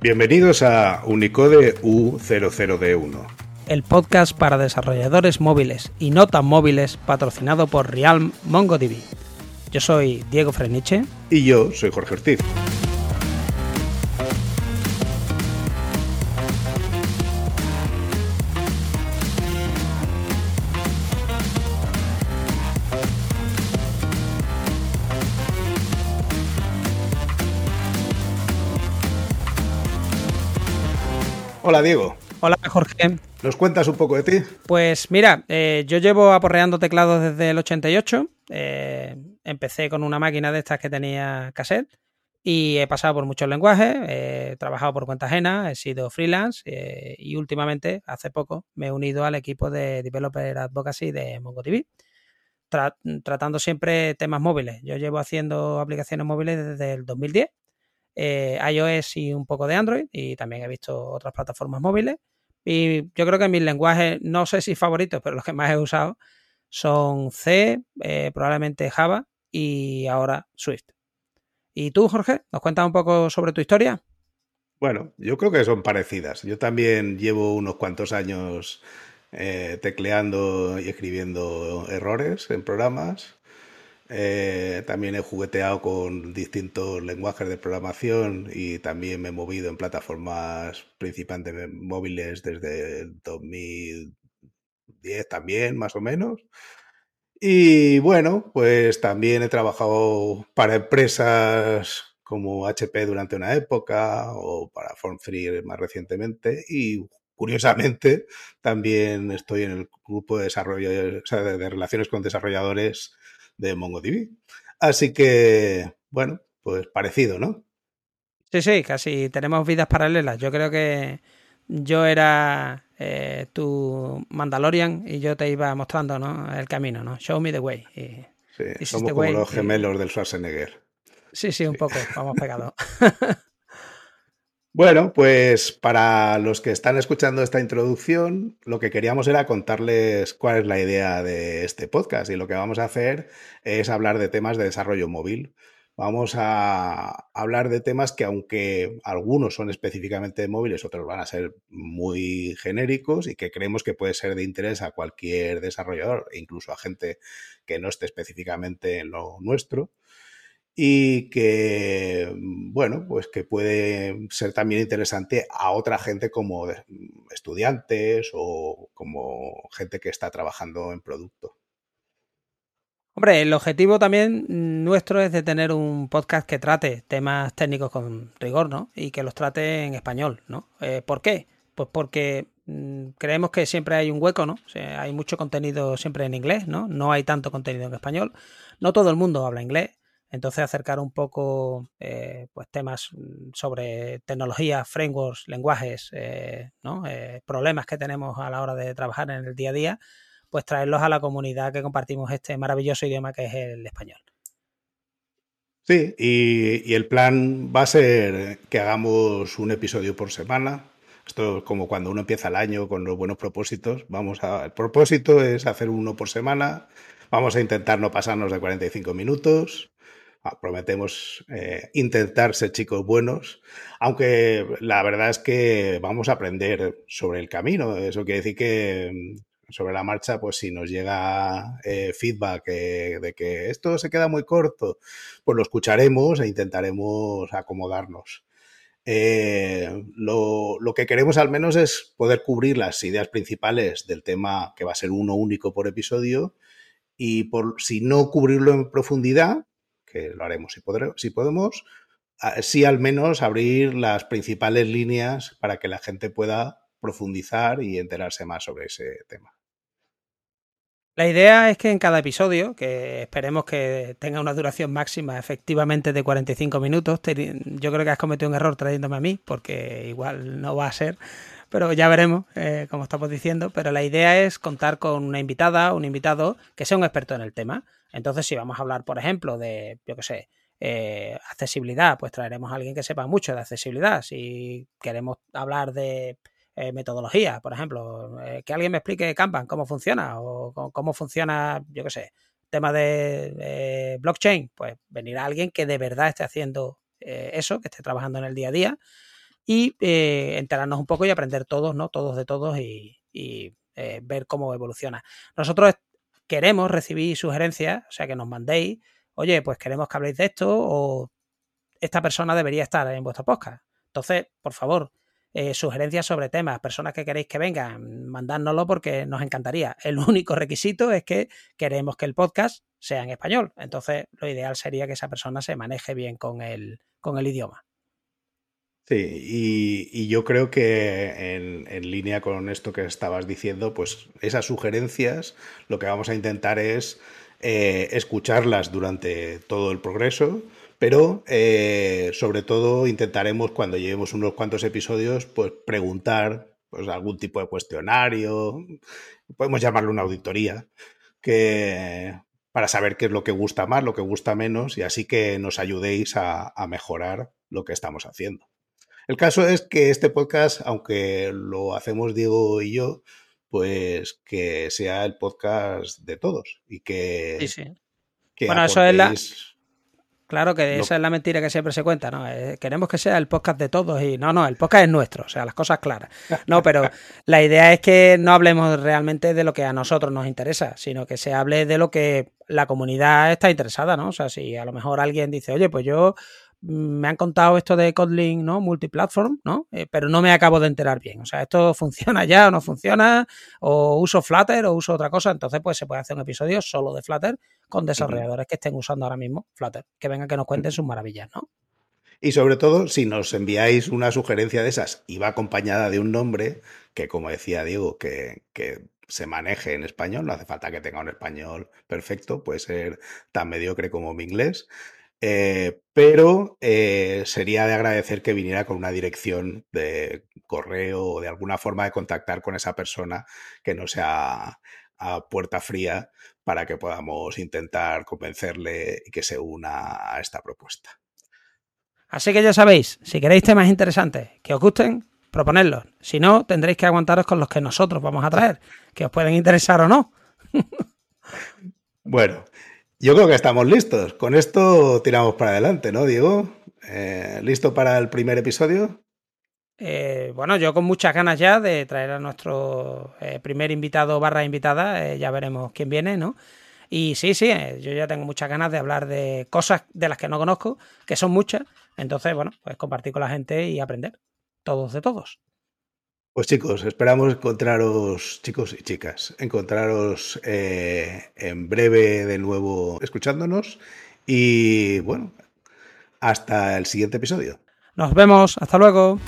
Bienvenidos a Unicode U00D1. El podcast para desarrolladores móviles y no tan móviles patrocinado por Realm MongoDB. Yo soy Diego Freniche. Y yo soy Jorge Ortiz. Hola Diego. Hola Jorge. ¿Nos cuentas un poco de ti? Pues mira, eh, yo llevo aporreando teclados desde el 88. Eh, empecé con una máquina de estas que tenía cassette y he pasado por muchos lenguajes, he trabajado por cuenta ajena, he sido freelance eh, y últimamente, hace poco, me he unido al equipo de Developer Advocacy de MongoDB, tratando siempre temas móviles. Yo llevo haciendo aplicaciones móviles desde el 2010 eh, iOS y un poco de Android y también he visto otras plataformas móviles. Y yo creo que mis lenguajes, no sé si favoritos, pero los que más he usado son C, eh, probablemente Java y ahora Swift. ¿Y tú, Jorge? ¿Nos cuentas un poco sobre tu historia? Bueno, yo creo que son parecidas. Yo también llevo unos cuantos años eh, tecleando y escribiendo errores en programas. Eh, también he jugueteado con distintos lenguajes de programación y también me he movido en plataformas principalmente móviles desde el 2010 también, más o menos. Y bueno, pues también he trabajado para empresas como HP durante una época o para Form Free más recientemente y curiosamente también estoy en el grupo de desarrollo de relaciones con desarrolladores de MongoDB. Así que, bueno, pues parecido, ¿no? Sí, sí, casi tenemos vidas paralelas. Yo creo que yo era eh, tu Mandalorian y yo te iba mostrando ¿no? el camino, ¿no? Show me the way. sí, somos como los gemelos del Schwarzenegger. Sí, sí, un poco, vamos pegados. Bueno, pues para los que están escuchando esta introducción, lo que queríamos era contarles cuál es la idea de este podcast y lo que vamos a hacer es hablar de temas de desarrollo móvil. Vamos a hablar de temas que aunque algunos son específicamente móviles, otros van a ser muy genéricos y que creemos que puede ser de interés a cualquier desarrollador incluso a gente que no esté específicamente en lo nuestro y que, bueno, pues que puede ser también interesante a otra gente como estudiantes o como gente que está trabajando en producto. Hombre, el objetivo también nuestro es de tener un podcast que trate temas técnicos con rigor, ¿no? Y que los trate en español, ¿no? Eh, ¿Por qué? Pues porque mm, creemos que siempre hay un hueco, ¿no? Hay mucho contenido siempre en inglés, ¿no? No hay tanto contenido en español. No todo el mundo habla inglés. Entonces acercar un poco eh, pues temas mm, sobre tecnología, frameworks, lenguajes, eh. Eh, problemas que tenemos a la hora de trabajar en el día a día, pues traerlos a la comunidad que compartimos este maravilloso idioma que es el español. Sí, y, y el plan va a ser que hagamos un episodio por semana. Esto es como cuando uno empieza el año con los buenos propósitos. Vamos a, el propósito es hacer uno por semana. Vamos a intentar no pasarnos de 45 minutos. Ah, prometemos eh, intentar ser chicos buenos, aunque la verdad es que vamos a aprender sobre el camino. Eso quiere decir que mm, sobre la marcha, pues si nos llega eh, feedback eh, de que esto se queda muy corto, pues lo escucharemos e intentaremos acomodarnos. lo, lo, que queremos al menos es poder cubrir las ideas principales del tema que va a ser uno único por episodio y por si no cubrirlo en profundidad, que lo haremos si, si podemos, sí al menos abrir las principales líneas para que la gente pueda profundizar y enterarse más sobre ese tema. La idea es que en cada episodio, que esperemos que tenga una duración máxima efectivamente de 45 minutos, yo creo que has cometido un error trayéndome a mí, porque igual no va a ser, pero ya veremos, eh, como estamos diciendo. Pero la idea es contar con una invitada, un invitado que sea un experto en el tema. Entonces, si vamos a hablar, por ejemplo, de, yo qué sé, eh, accesibilidad, pues traeremos a alguien que sepa mucho de accesibilidad. Si queremos hablar de eh, metodología, por ejemplo, eh, que alguien me explique Kanban, cómo funciona o cómo funciona, yo qué sé, tema de blockchain, pues venir a alguien que de verdad esté haciendo eso, que esté trabajando en el día a día. Y eh, enterarnos un poco y aprender todos, ¿no? Todos de todos y, eh, ver cómo evoluciona. Nosotros queremos recibir sugerencias, o sea, que nos mandéis, oye, pues queremos que habléis de esto o esta persona debería estar en vuestro podcast. Entonces, por favor, eh, sugerencias sobre temas, personas que queréis que vengan, mandárnoslo porque nos encantaría. El único requisito es que queremos que el podcast sea en español. Entonces, lo ideal sería que esa persona se maneje bien con el, con el idioma. Sí, y, yo creo que en, línea con esto que estabas diciendo, pues esas sugerencias lo que vamos a intentar es eh, escucharlas durante todo el progreso, pero eh, sobre todo intentaremos cuando llevemos unos cuantos episodios, pues preguntar pues, algún tipo de cuestionario, podemos llamarlo una auditoría, que, para saber qué es lo que gusta más, lo que gusta menos, y así que nos ayudéis a mejorar lo que estamos haciendo. El caso es que este podcast, aunque lo hacemos Diego y yo, pues que sea el podcast de todos y que... Sí, sí. bueno, eso es la... Claro que esa es la mentira que siempre se cuenta, ¿no? Eh, queremos que sea el podcast de todos y no, no, el podcast es nuestro, o sea, las cosas claras. No, pero la idea es que no hablemos realmente de lo que a nosotros nos interesa, sino que se hable de lo que la comunidad está interesada, ¿no? O sea, si a lo mejor alguien dice, oye, pues yo me han contado esto de Kotlin, ¿no? Multiplatform, ¿no? Eh, pero no me acabo de enterar bien. O sea, esto funciona ya o no funciona, o uso Flutter o uso otra cosa. Entonces, pues se puede hacer un episodio solo de Flutter con desarrolladores que estén usando ahora mismo Flutter, que vengan que nos cuenten sus maravillas, ¿no? Y sobre todo, si nos enviáis una sugerencia de esas y va acompañada de un nombre, que como decía Diego, que, que se maneje en español, no hace falta que tenga un español perfecto, puede ser tan mediocre como mi inglés eh, pero eh, sería de agradecer que viniera con una dirección de correo o de alguna forma de contactar con esa persona que no sea a puerta fría para que podamos intentar convencerle y que se una a esta propuesta. Así que ya sabéis, si queréis temas interesantes que os gusten, proponedlos. Si no, tendréis que aguantaros con los que nosotros vamos a traer, que os pueden interesar o no. bueno, yo creo que estamos listos. Con esto tiramos para adelante, ¿no, Diego? Eh, ¿Listo para el primer episodio? Eh, bueno, yo con muchas ganas ya de traer a nuestro eh, primer invitado barra invitada, ya veremos quién viene, ¿no? Y sí, sí, yo ya tengo muchas ganas de hablar de cosas de las que no conozco, que son muchas. Entonces, bueno, pues compartir con la gente y aprender. Todos de todos. Pues chicos, esperamos encontraros, chicos y chicas, encontraros eh, en breve de nuevo escuchándonos y bueno, hasta el siguiente episodio. Nos vemos, hasta luego.